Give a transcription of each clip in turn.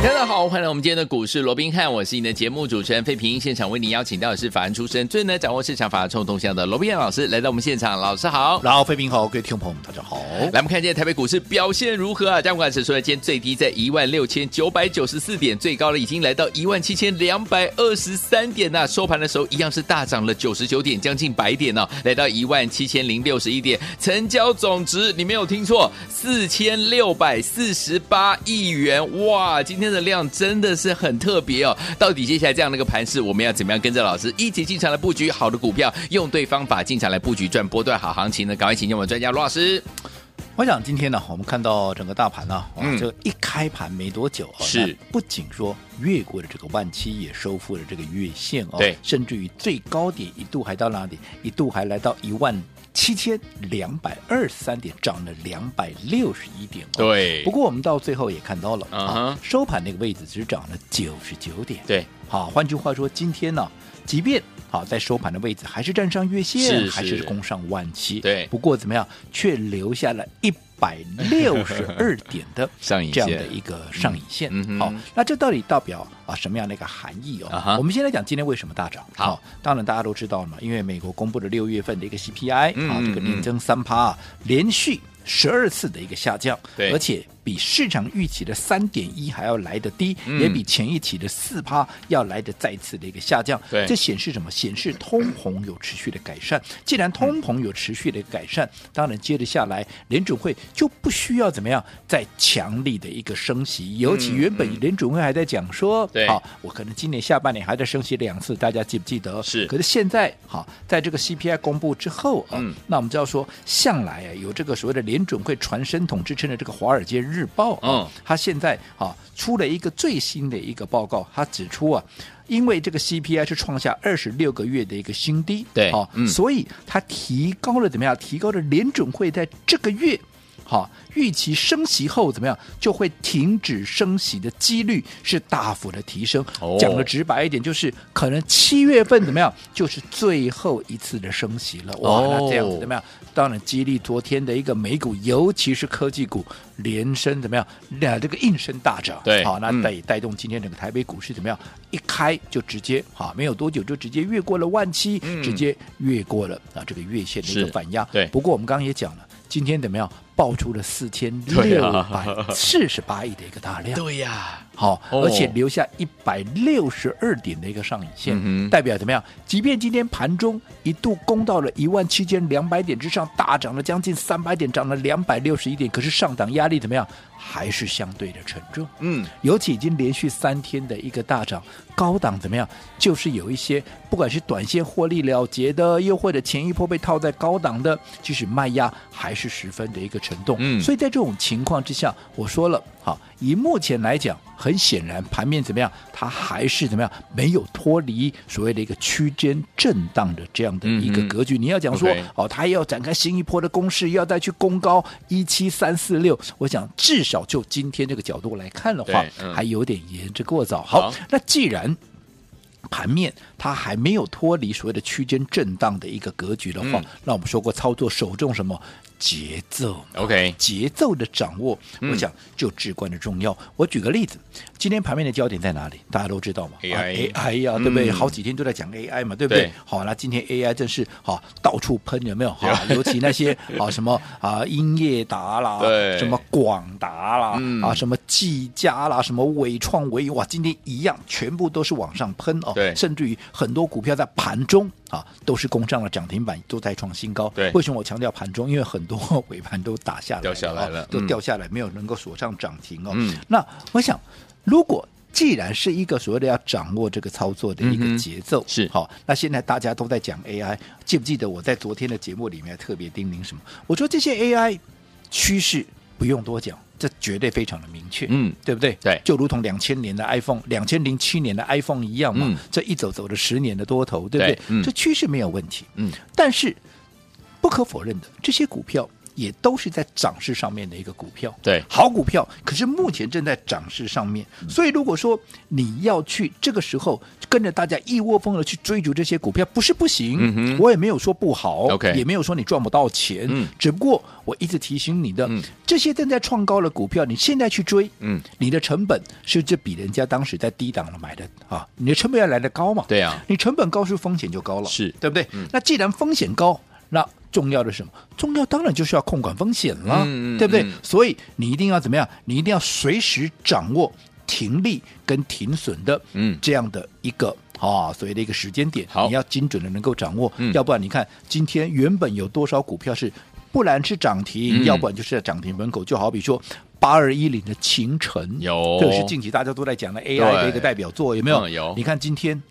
大家好，欢迎来我们今天的股市罗宾汉，我是你的节目主持人费平。现场为您邀请到的是法案出身、最能掌握市场法冲动向的罗宾汉老师来到我们现场，老师好。然后费平好，各位听众朋友们大家好。来，我们看今天台北股市表现如何啊？加权指数今天最低在一万六千九百九十四点，最高呢已经来到一万七千两百二十三点呐、啊。收盘的时候一样是大涨了九十九点，将近百点呢、啊，来到一万七千零六十一点，成交总值你没有听错，四千六百四十八亿元哇！今天的量真的。是很特别哦，到底接下来这样的一个盘势，我们要怎么样跟着老师一起进场来布局好的股票，用对方法进场来布局赚波段好行情呢？赶快请教我们专家罗老师。我想今天呢，我们看到整个大盘呢，嗯，就一开盘没多久，是不仅说越过了这个万七，也收复了这个月线哦，对，甚至于最高点一度还到哪里？一度还来到一万。七千两百二十三点，涨了两百六十一点。对，不过我们到最后也看到了，uh -huh. 啊，收盘那个位置只涨了九十九点。对，好，换句话说，今天呢，即便好在收盘的位置还是站上月线，是是还是攻上万七。对，不过怎么样，却留下了一。百六十二点的 上影线，这样的一个上影线，嗯，好，那这到底代表啊什么样的一个含义哦？Uh. 我们先来讲今天为什么大涨。好，当然大家都知道了嘛，因为美国公布了六月份的一个 CPI 嗯、啊，这个年增三趴，连续十二次的一个下降，而且。比市场预期的三点一还要来得低，嗯，也比前一期的四趴要来的再次的一个下降。对，这显示什么？显示通膨有持续的改善。既然通膨有持续的改善，嗯，当然接着下来联准会就不需要怎么样再强力的一个升息。尤其原本联准会还在讲说，对，嗯，好，我可能今年下半年还在升息两次，大家记不记得？是。可是现在好，在这个 CPI 公布之后啊，嗯，那我们就要说，向来啊有这个所谓的联准会传声筒之称的这个《华尔街日报》啊。嗯他现在啊出了一个最新的一个报告，他指出啊，因为这个 CPI 是创下二十六个月的一个新低，对，啊，嗯，所以他提高了怎么样？提高了联准会在这个月。好，预期升息后怎么样，就会停止升息的几率是大幅的提升。哦、讲的直白一点，就是可能七月份怎么样，就是最后一次的升息了。哇，哦、那这样子怎么样？当然激励昨天的一个美股，尤其是科技股连升怎么样？那这个应声大涨。对，好，那带带动今天整个台北股市怎么样？一开就直接好，没有多久就直接越过了万七，嗯、直接越过了啊这个月线的一个反压。对，不过我们刚刚也讲了。今天怎么样？爆出了四千六百四十八亿的一个大量。对呀、啊，好，而且留下一百六十二点的一个上影线、嗯，代表怎么样？即便今天盘中一度攻到了一万七千两百点之上，大涨了将近三百点，涨了两百六十一点，可是上档压力怎么样？还是相对的沉重。嗯，尤其已经连续三天的一个大涨，高档怎么样？就是有一些不管是短线获利了结的，又或者前一波被套在高档的，即使卖压还是十分的一个沉重。嗯，所以在这种情况之下，我说了，好，以目前来讲，很显然盘面怎么样？它还是怎么样？没有脱离所谓的一个区间震荡的这样的一个格局。嗯、你要讲说.哦，它要展开新一波的攻势，要再去攻高一七三四六，我想至少就今天这个角度来看的话，嗯、还有点言之过早。好，好那既然盘面它还没有脱离所谓的区间震荡的一个格局的话，嗯、那我们说过操作首重什么？节奏，OK，节奏的掌握，我想就至关的重要。嗯、我举个例子，今天盘面的焦点在哪里？大家都知道嘛呀、啊啊，对不对、嗯？好几天都在讲 AI 嘛，对不对？对好，那今天 AI 真是好到处喷，有没有？好，尤其那些 啊什么啊英业达啦，什么广达啦，嗯、啊什么技嘉啦，什么伟创维哇，今天一样，全部都是往上喷哦。对，甚至于很多股票在盘中。啊，都是攻上了涨停板，都在创新高。对，为什么我强调盘中？因为很多 尾盘都打下来，掉下来了，都掉下来，没有能够锁上涨停哦。嗯，那我想，如果既然是一个所谓的要掌握这个操作的一个节奏，是、嗯、好，那现在大家都在讲 AI，记不记得我在昨天的节目里面特别叮咛什么？我说这些 AI 趋势不用多讲。这绝对非常的明确，嗯，对不对？对，就如同两千年的 iPhone，两千零七年的 iPhone 一样嘛，嗯，这一走走了十年的多头，对不对？对嗯，这趋势没有问题，嗯，但是不可否认的，这些股票也都是在涨势上面的一个股票，对，好股票。可是目前正在涨势上面，嗯、所以如果说你要去这个时候跟着大家一窝蜂的去追逐这些股票，不是不行，嗯、我也没有说不好，OK，也没有说你赚不到钱，嗯、只不过我一直提醒你的，嗯、这些正在创高的股票，你现在去追，嗯，你的成本是就比人家当时在低档了买的啊，你的成本要来得高嘛，对啊，你成本高，是风险就高了，是。对不对？嗯、那既然风险高，那重要的是什么？重要当然就是要控管风险了，对不对？所以你一定要怎么样？你一定要随时掌握停利跟停损的，嗯，这样的一个啊，所谓的一个时间点，你要精准的能够掌握，嗯、要不然你看今天原本有多少股票是，不然是涨停，嗯、要不然就是在涨停门口，就好比说八二一零的秦晨，有，这是近期大家都在讲的 AI 的一个代表作，有没有？嗯、有，你看今天。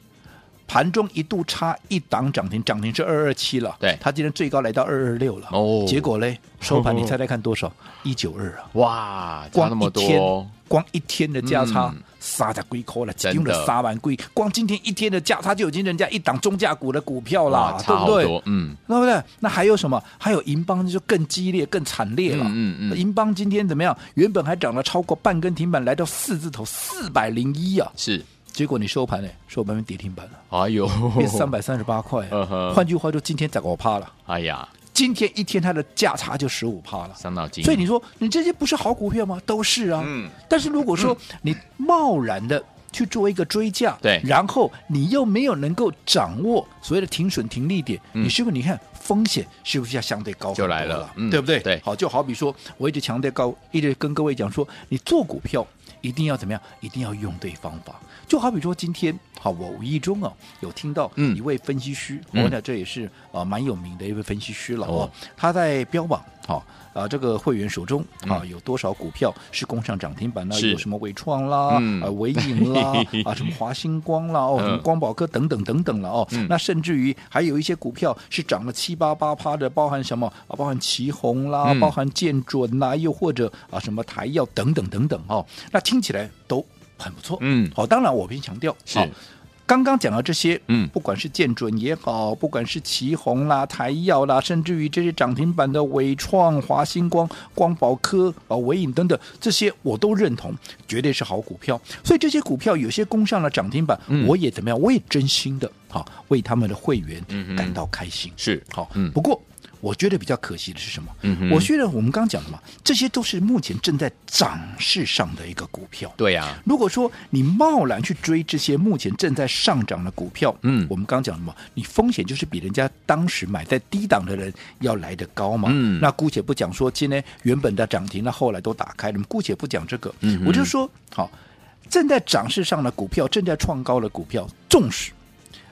盘中一度差一档涨停，涨停是二二七了。对，它今天最高来到二二六了。哦，结果嘞，收盘你猜猜看多少？一九二啊！哇，差那么多，光一天，光一天的价差，杀在龟壳了，用了杀完龟。光今天一天的价差就已经人家一档中价股的股票了，对不对？嗯，对不对？那还有什么？还有银邦就更激烈、更惨烈了。嗯嗯，银邦今天怎么样？原本还涨了超过半根停板，来到四字头四百零一啊！是。结果你收盘呢？收盘变跌停板了。哎呦，变三百三十八块。Uh. 换句话说，今天涨我趴了。哎呀，今天一天它的价差就十五趴了。伤脑筋。所以你说，你这些不是好股票吗？都是啊。嗯。但是如果说你贸然的去做一个追价，对、嗯，然后你又没有能够掌握所谓的停损停利点，嗯、你是不是？你看风险是不是要相对高？就来了，嗯、对不对？对。好，就好比说，我一直强调高，一直跟各位讲说，你做股票一定要怎么样？一定要用对方法。就好比说，今天好，我无意中啊有听到一位分析师，我想、嗯、这也是啊蛮有名的一位分析师了哦。他在标榜好啊，这个会员手中啊有多少股票是攻上涨停板呢？有什么伟创啦，嗯、啊伟影啦，啊什么华星光啦，哦什么光宝科等等等等了哦。嗯、那甚至于还有一些股票是涨了七八八趴的，包含什么啊？包含旗宏啦，嗯、包含建准啦，又或者啊什么台药等等等等哦。那听起来都。很不错，嗯，好，当然我必须强调，是刚刚讲到这些，嗯，不管是建准也好，不管是奇宏啦、台耀啦，甚至于这些涨停板的伟创、华星光、光宝科啊、伟影等等，这些我都认同，绝对是好股票。所以这些股票有些攻上了涨停板，嗯、我也怎么样？我也真心的好，为他们的会员感到开心。嗯、是好，嗯，不过。我觉得比较可惜的是什么？嗯，我觉得我们刚刚讲的嘛，这些都是目前正在涨势上的一个股票。对呀、啊，如果说你贸然去追这些目前正在上涨的股票，嗯，我们刚刚讲的嘛，你风险就是比人家当时买在低档的人要来的高嘛。嗯，那姑且不讲说今天原本的涨停，那后来都打开了，姑且不讲这个。嗯，我就说好，正在涨势上的股票，正在创高的股票，纵使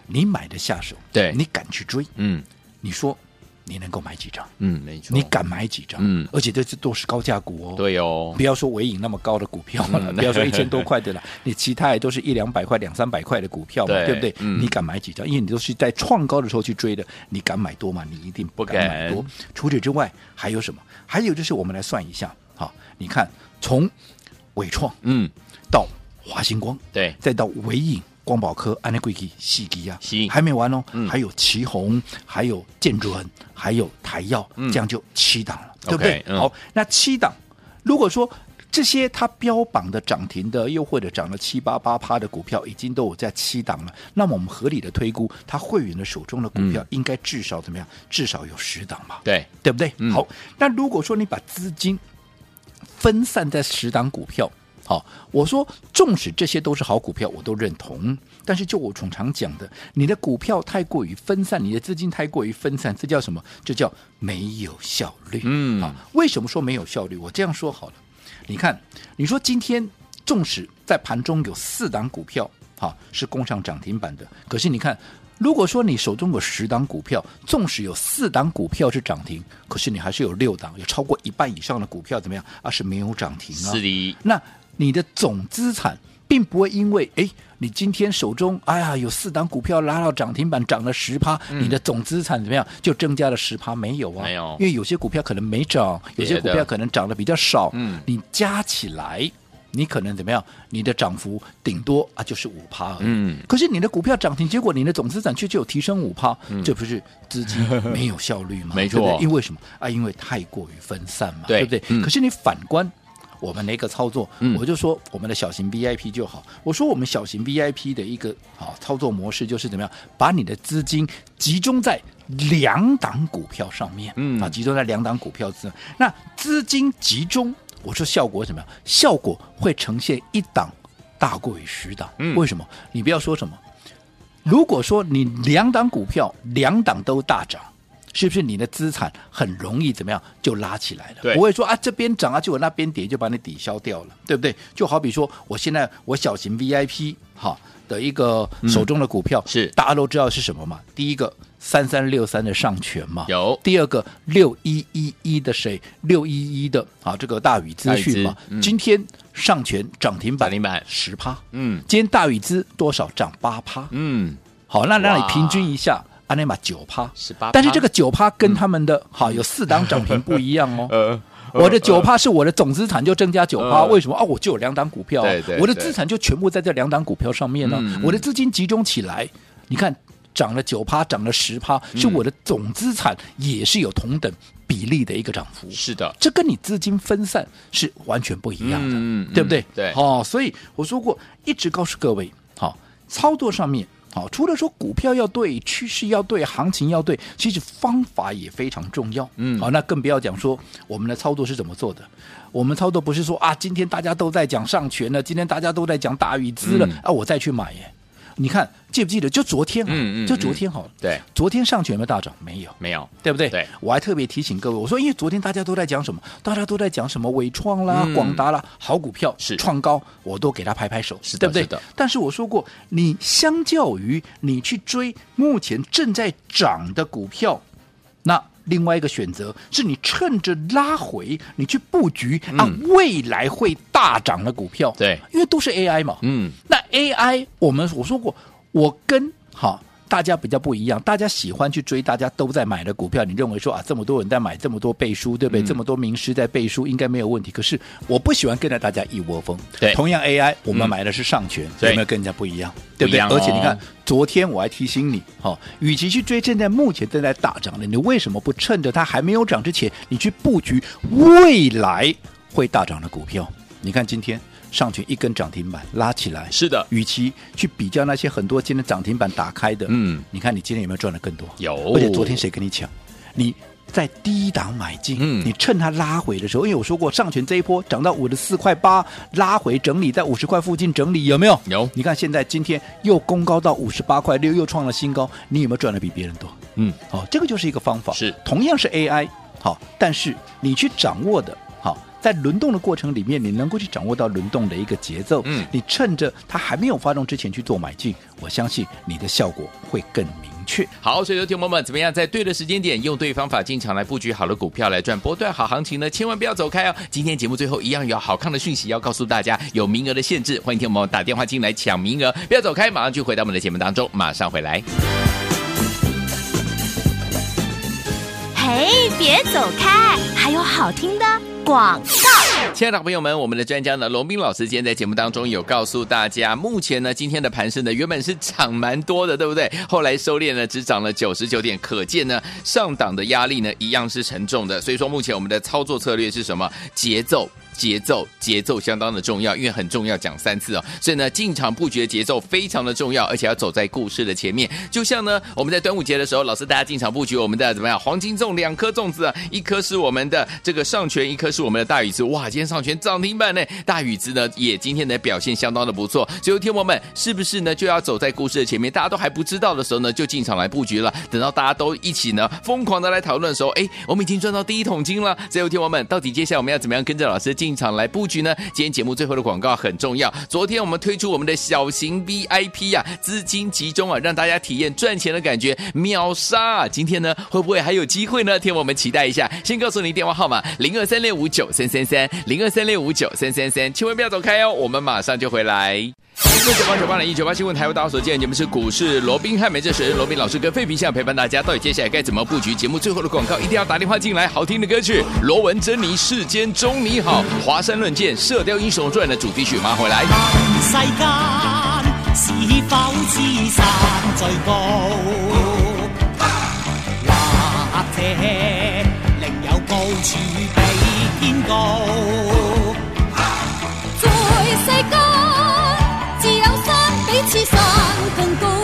你买的下手，对，你敢去追，嗯，你说。你能够买几张？嗯，没错。你敢买几张？嗯，而且这是都是高价股哦。对哦，不要说尾影那么高的股票了，嗯、不要说 一千多块的了，你其他也都是一两百块、两三百块的股票嘛，对，对不对？嗯、你敢买几张？因为你都是在创高的时候去追的，你敢买多吗？你一定不敢买多。除此之外，还有什么？还有就是我们来算一下，好，你看从伟创嗯到华星光对，再到纬颖。光宝科、安利贵基、细基啊，是还没完哦，嗯、还有旗宏，还有建准，还有台药，嗯、这样就七档了，对不对好，那七档，如果说这些它标榜的涨停的，又或者涨了七八八趴的股票，已经都有在七档了，那么我们合理的推估，他会员的手中的股票应该至少怎么样？至少有十档吧？对，对不对？嗯、好，那如果说你把资金分散在十档股票。好，我说，纵使这些都是好股票，我都认同。但是就我从常讲的，你的股票太过于分散，你的资金太过于分散，这叫什么？这叫没有效率。嗯，啊，为什么说没有效率？我这样说好了，你看，你说今天纵使在盘中有四档股票，哈，是攻上涨停板的，可是你看，如果说你手中有十档股票，纵使有四档股票是涨停，可是你还是有六档，有超过一半以上的股票怎么样？啊，是没有涨停啊。是的，那。你的总资产并不会因为哎，你今天手中哎呀有四档股票拉到涨停板涨了十趴，嗯、你的总资产怎么样就增加了十趴？没有啊，没有，因为有些股票可能没涨，有些股票可能涨得比较少。嗯，你加起来，你可能怎么样？你的涨幅顶多啊就是五趴而已。嗯，可是你的股票涨停，结果你的总资产却就有提升五趴，这不是资金 没有效率吗？没错，对对因为什么啊？因为太过于分散嘛，对，对不对？嗯、可是你反观。我们的一个操作，嗯、我就说我们的小型 VIP 就好。我说我们小型 VIP 的一个啊操作模式就是怎么样，把你的资金集中在两档股票上面，嗯啊，集中在两档股票之上。那资金集中，我说效果怎么样？效果会呈现一档大过于十档。嗯，为什么？你不要说什么。如果说你两档股票两档都大涨。是不是你的资产很容易怎么样就拉起来了？不会说啊这边涨啊，就我那边跌就把你抵消掉了，对不对？就好比说我现在我小型 VIP 哈的一个手中的股票、嗯、是。大家都知道是什么嘛？第一个三三六三的上权嘛，有。第二个六一一一的谁？六一一的啊这个大宇资讯嘛，嗯、今天上权涨停板十趴，嗯，今天大宇资多少？涨八趴，嗯，好，那让你平均一下。阿内玛九趴，十八，但是这个九趴跟他们的好、嗯、有四档涨停不一样哦。呃，我的九趴是我的总资产就增加九趴，呃、为什么？哦，我就有两档股票、啊，对对对，我的资产就全部在这两档股票上面呢、啊。嗯、我的资金集中起来，你看涨了九趴，涨了十趴，是我的总资产也是有同等比例的一个涨幅。是的，这跟你资金分散是完全不一样的，嗯、对不对？对，哦，所以我说过，一直告诉各位，好、哦，操作上面。好，除了说股票要对，趋势要对，行情要对，其实方法也非常重要。嗯，好，那更不要讲说我们的操作是怎么做的。我们操作不是说啊，今天大家都在讲上权了，今天大家都在讲大禹资了，嗯、啊，我再去买耶。你看记不记得？就昨天啊，嗯嗯，就昨天好了。对，昨天上去有没有大涨？没有，没有，对不对？对，我还特别提醒各位，我说因为昨天大家都在讲什么？大家都在讲什么？伟创啦、广达啦，好股票是创高，我都给他拍拍手，是对不对？但是我说过，你相较于你去追目前正在涨的股票，那另外一个选择是你趁着拉回，你去布局啊未来会大涨的股票。对，因为都是 AI 嘛。嗯，那。AI，我们我说过，我跟好大家比较不一样，大家喜欢去追大家都在买的股票。你认为说啊，这么多人在买，这么多背书，对不对？嗯、这么多名师在背书，应该没有问题。可是我不喜欢跟着大家一窝蜂。对，同样 AI，我们买的是上权，嗯、有没有跟人家不一样？对，对不对？哦、而且你看，昨天我还提醒你，哈、哦，与其去追现在目前正在大涨的，你为什么不趁着它还没有涨之前，你去布局未来会大涨的股票？你看今天。上去一根涨停板拉起来，是的。与其去比较那些很多今天涨停板打开的，嗯，你看你今天有没有赚的更多？有。而且昨天谁跟你抢？你在低档买进，嗯，你趁它拉回的时候，因为我说过上权这一波涨到五十四块八，拉回整理在五十块附近整理，有没有？有。你看现在今天又攻高到五十八块六，又创了新高，你有没有赚的比别人多？嗯，好，这个就是一个方法，是同样是 AI，好，但是你去掌握的。在轮动的过程里面，你能够去掌握到轮动的一个节奏，嗯，你趁着它还没有发动之前去做买进，我相信你的效果会更明确。好，所以说听友们怎么样，在对的时间点，用对方法进场来布局好的股票来赚波段好行情呢？千万不要走开哦！今天节目最后一样有好看的讯息要告诉大家，有名额的限制，欢迎听友们打电话进来抢名额，不要走开，马上就回到我们的节目当中，马上回来。嘿，别走开，还有好听的。广告，亲爱的朋友们，我们的专家呢，龙斌老师今天在节目当中有告诉大家，目前呢，今天的盘势呢，原本是涨蛮多的，对不对？后来收敛呢，只涨了九十九点，可见呢，上档的压力呢，一样是沉重的。所以说，目前我们的操作策略是什么？节奏。节奏节奏相当的重要，因为很重要，讲三次哦。所以呢，进场布局的节奏非常的重要，而且要走在故事的前面。就像呢，我们在端午节的时候，老师大家进场布局我们的怎么样？黄金粽两颗粽子啊，一颗是我们的这个上权，一颗是我们的大宇资。哇，今天上权涨停板呢，大宇资呢也今天的表现相当的不错。所以，听友们是不是呢就要走在故事的前面？大家都还不知道的时候呢，就进场来布局了。等到大家都一起呢疯狂的来讨论的时候，哎，我们已经赚到第一桶金了。所以，听友们到底接下来我们要怎么样跟着老师进进场来布局呢？今天节目最后的广告很重要。昨天我们推出我们的小型 VIP 啊，资金集中啊，让大家体验赚钱的感觉，秒杀啊！今天呢，会不会还有机会呢？听我们期待一下。先告诉你电话号码：零二三六五九三三三，零二三六五九三三三，千万不要走开哦，我们马上就回来。四九八九八零一九八新闻台为大家所见，节目是股市罗宾汉美这时罗宾老师跟费皮相陪伴大家，到底接下来该怎么布局？节目最后的广告一定要打电话进来，好听的歌曲，罗文珍妮世间中你好，华山论剑，射雕英雄传的主题曲，马回来。世间是否知山最高，或者另有高处比天高？比山更高，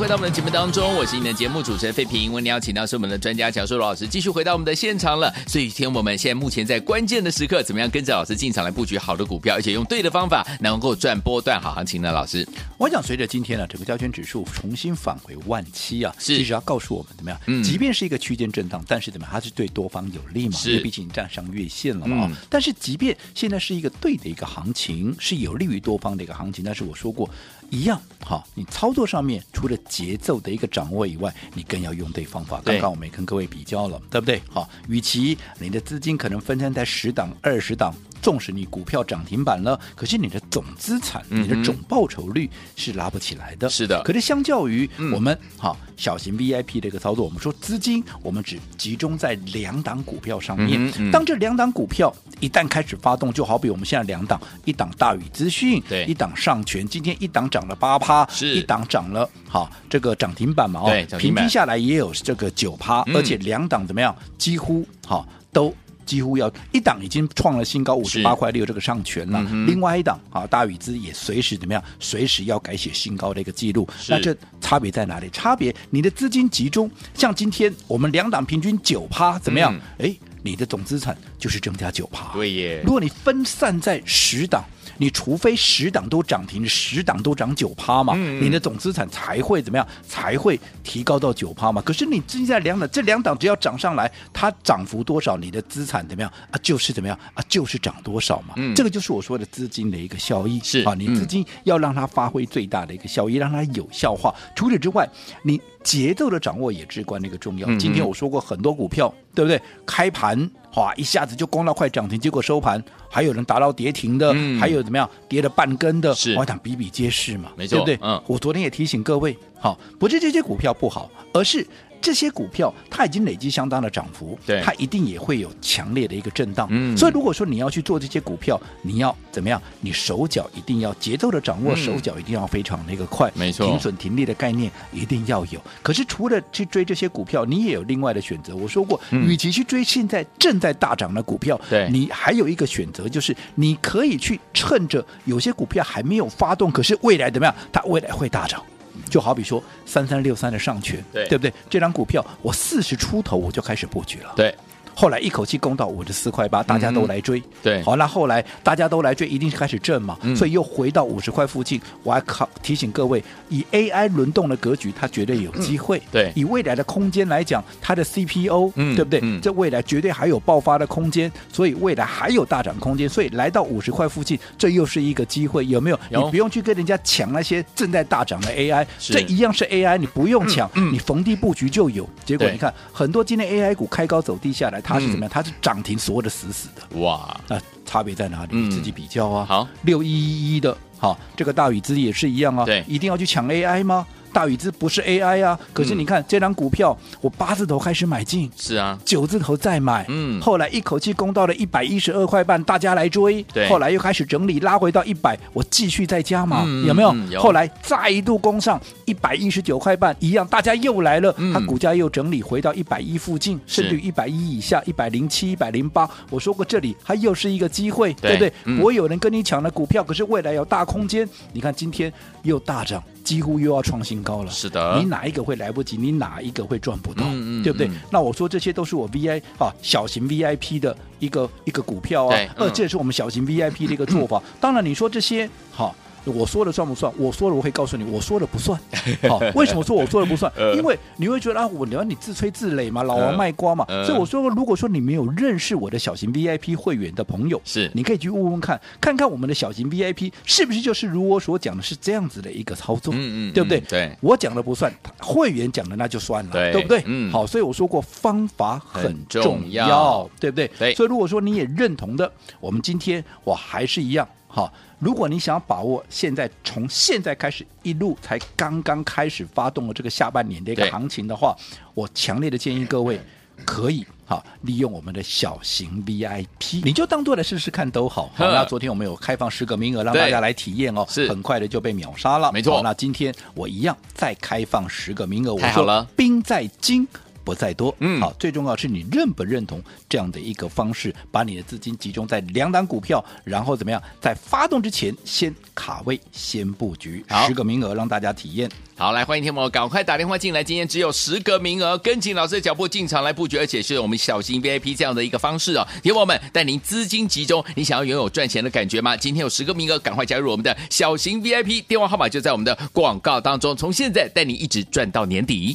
回到我们的节目当中，我是你的节目主持人费平。为你邀请到是我们的专家讲述老师，继续回到我们的现场了。所以，今天我们现在目前在关键的时刻，怎么样跟着老师进场来布局好的股票，而且用对的方法，能够赚波段好行情呢？老师，我想随着今天呢，整个交权指数重新返回万七啊，是其实要告诉我们怎么样？嗯，即便是一个区间震荡，但是怎么样？它是对多方有利嘛？是，毕竟站上月线了嘛。嗯、但是，即便现在是一个对的一个行情，是有利于多方的一个行情，但是我说过。一样好，你操作上面除了节奏的一个掌握以外，你更要用对方法。刚刚我们也跟各位比较了，对不对？好，与其你的资金可能分散在十档、二十档。纵使你股票涨停板了，可是你的总资产、你的总报酬率是拉不起来的。是的。可是相较于我们哈、嗯、小型 VIP 的一个操作，我们说资金我们只集中在两档股票上面。当这两档股票一旦开始发动，就好比我们现在两档，一档大宇资讯，对，一档上权，今天一档涨了八趴，是一档涨了哈这个涨停板嘛？哦，平均下来也有这个九趴，而且两档怎么样？几乎哈都。几乎要一档已经创了新高五十八块六，这个上权了。嗯、另外一档啊，大宇资也随时怎么样？随时要改写新高的一个记录。那这差别在哪里？差别你的资金集中，像今天我们两档平均九趴，怎么样？哎、嗯，你的总资产就是增加九趴。对耶。如果你分散在十档。你除非十档都涨停，十档都涨九趴嘛，嗯嗯，你的总资产才会怎么样？才会提高到九趴嘛。可是你现在两档，这两档只要涨上来，它涨幅多少，你的资产怎么样啊？就是怎么样啊？就是涨多少嘛。嗯、这个就是我说的资金的一个效益。是啊，你资金要让它发挥最大的一个效益，让它有效化。除此之外，你节奏的掌握也至关的一个重要。今天我说过很多股票，对不对？开盘。哇！一下子就攻到快涨停，结果收盘还有人达到跌停的，嗯、还有怎么样跌了半根的，是我想比比皆是嘛，没错，对不对？嗯，我昨天也提醒各位，好，不是这些股票不好，而是。这些股票它已经累积相当的涨幅，对，它一定也会有强烈的一个震荡。嗯，所以如果说你要去做这些股票，你要怎么样？你手脚一定要节奏的掌握，嗯、手脚一定要非常的一个快，没错，停损停利的概念一定要有。可是除了去追这些股票，你也有另外的选择。我说过，嗯、与其去追现在正在大涨的股票，对，你还有一个选择，就是你可以去趁着有些股票还没有发动，可是未来怎么样？它未来会大涨。就好比说三三六三的上权，对，对不对？这张股票我四十出头我就开始布局了，对。后来一口气攻到五十四块八，大家都来追，嗯、对，好，那后来大家都来追，一定是开始震嘛，嗯、所以又回到五十块附近。我还考提醒各位，以 AI 轮动的格局，它绝对有机会。嗯、对，以未来的空间来讲，它的 CPO，、嗯、对不对？嗯、这未来绝对还有爆发的空间，所以未来还有大涨空间。所以来到五十块附近，这又是一个机会，有没有？有你不用去跟人家抢那些正在大涨的 AI，这一样是 AI，你不用抢，你逢低布局就有。结果你看，很多今天 AI 股开高走低下来，它是怎么样？它是涨。涨停锁的死死的，哇！那差别在哪里？自己比较啊。好，六一一一的，好，这个大宇之也是一样啊。对，一定要去抢 AI 吗？大宇资不是 AI 啊，可是你看、嗯、这张股票，我八字头开始买进，是啊，九字头再买，嗯，后来一口气攻到了一百一十二块半，大家来追，对，后来又开始整理，拉回到一百，我继续再加码，嗯、有没有？有。后来再一度攻上一百一十九块半，一样，大家又来了，嗯、它股价又整理回到一百一附近，甚至于一百一以下，一百零七、一百零八，我说过这里它又是一个机会，对，对不对？嗯、我有人跟你抢了股票，可是未来有大空间，你看今天又大涨。几乎又要创新高了，是的，你哪一个会来不及？你哪一个会赚不到？嗯嗯、对不对？嗯、那我说这些都是我 VI 啊小型 VIP 的一个一个股票啊，呃、嗯，这也是我们小型 VIP 的一个做法。嗯、当然，你说这些好我说了算不算？我说了，我会告诉你，我说了不算。好，为什么说我说了不算？因为你会觉得啊，我聊你自吹自擂嘛，老王卖瓜嘛。所以我说，如果说你没有认识我的小型 VIP 会员的朋友，是你可以去问问看，看看我们的小型 VIP 是不是就是如我所讲的是这样子的一个操作，嗯嗯，对不对？对，我讲的不算，会员讲的那就算了，对不对？嗯，好，所以我说过方法很重要，对不对？对，所以如果说你也认同的，我们今天我还是一样。好，如果你想要把握现在从现在开始一路才刚刚开始发动了这个下半年的一个行情的话，我强烈的建议各位可以好利用我们的小型 VIP，你就当做来试试看都好。好，那昨天我们有开放十个名额让大家来体验哦，是很快的就被秒杀了，没错。那今天我一样再开放十个名额，我说兵在精。不再多，嗯，好，最重要是你认不认同这样的一个方式，把你的资金集中在两档股票，然后怎么样，在发动之前先卡位，先布局，十个名额让大家体验。好，来欢迎天魔，赶快打电话进来，今天只有十个名额，跟紧老师的脚步进场来布局，而且是我们小型 VIP 这样的一个方式哦。天魔们带您资金集中，你想要拥有赚钱的感觉吗？今天有十个名额，赶快加入我们的小型 VIP，电话号码就在我们的广告当中，从现在带你一直赚到年底。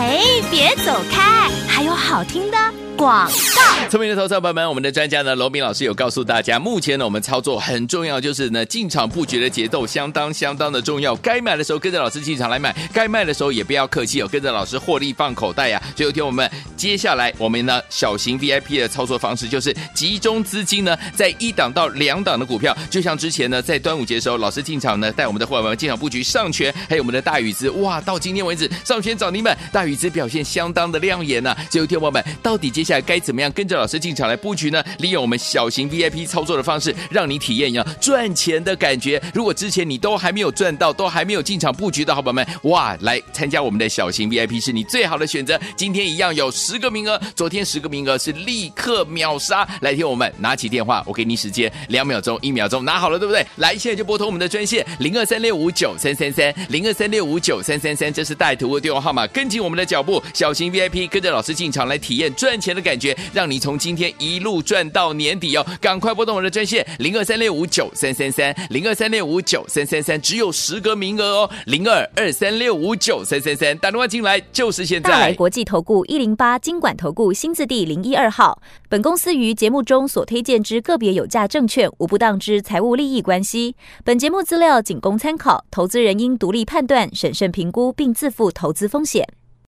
嘿，别走开，还有好听的广告。聪明的投资者朋友们，我们的专家呢，罗宾老师有告诉大家，目前呢，我们操作很重要，就是呢，进场布局的节奏相当相当的重要。该买的时候跟着老师进场来买，该卖的时候也不要客气哦，跟着老师获利放口袋呀、啊。最后听我们接下来我们呢，小型 VIP 的操作方式就是集中资金呢，在一档到两档的股票，就像之前呢，在端午节的时候，老师进场呢，带我们的伙伴们进场布局上诠，还有我们的大宇资，哇，到今天为止，上诠涨你们，大宇资表现相当的亮眼呐、最后听我们到底接下来该怎么样跟着老师进场来布局呢？利用我们小型 VIP 操作的方式，让你体验一样赚钱的感觉。如果之前你都还没有赚到，都还没有进场布局的好朋友们，哇，来参加我们的小型 VIP 是你最好的选择。今天一样有十个名额，昨天十个名额是立刻秒杀。来听我们拿起电话，我给你时间两秒钟，一秒钟拿好了，对不对？来，现在就拨通我们的专线零二三六五九三三三零二三六五九三三三，这是带图的电话号码。跟紧我们的脚步，小型 VIP 跟着老师进场来体验赚钱的感觉，让你从今天。一路赚到年底哦！赶快拨动我的专线零二三六五九三三三零二三六五九三三三，只有十个名额哦！零二二三六五九三三三，打电话进来就是现在。大来国际投顾一零八金管投顾新字第零一二号。本公司于节目中所推荐之个别有价证券无不当之财务利益关系。本节目资料仅供参考，投资人应独立判断、审慎评估，并自负投资风险。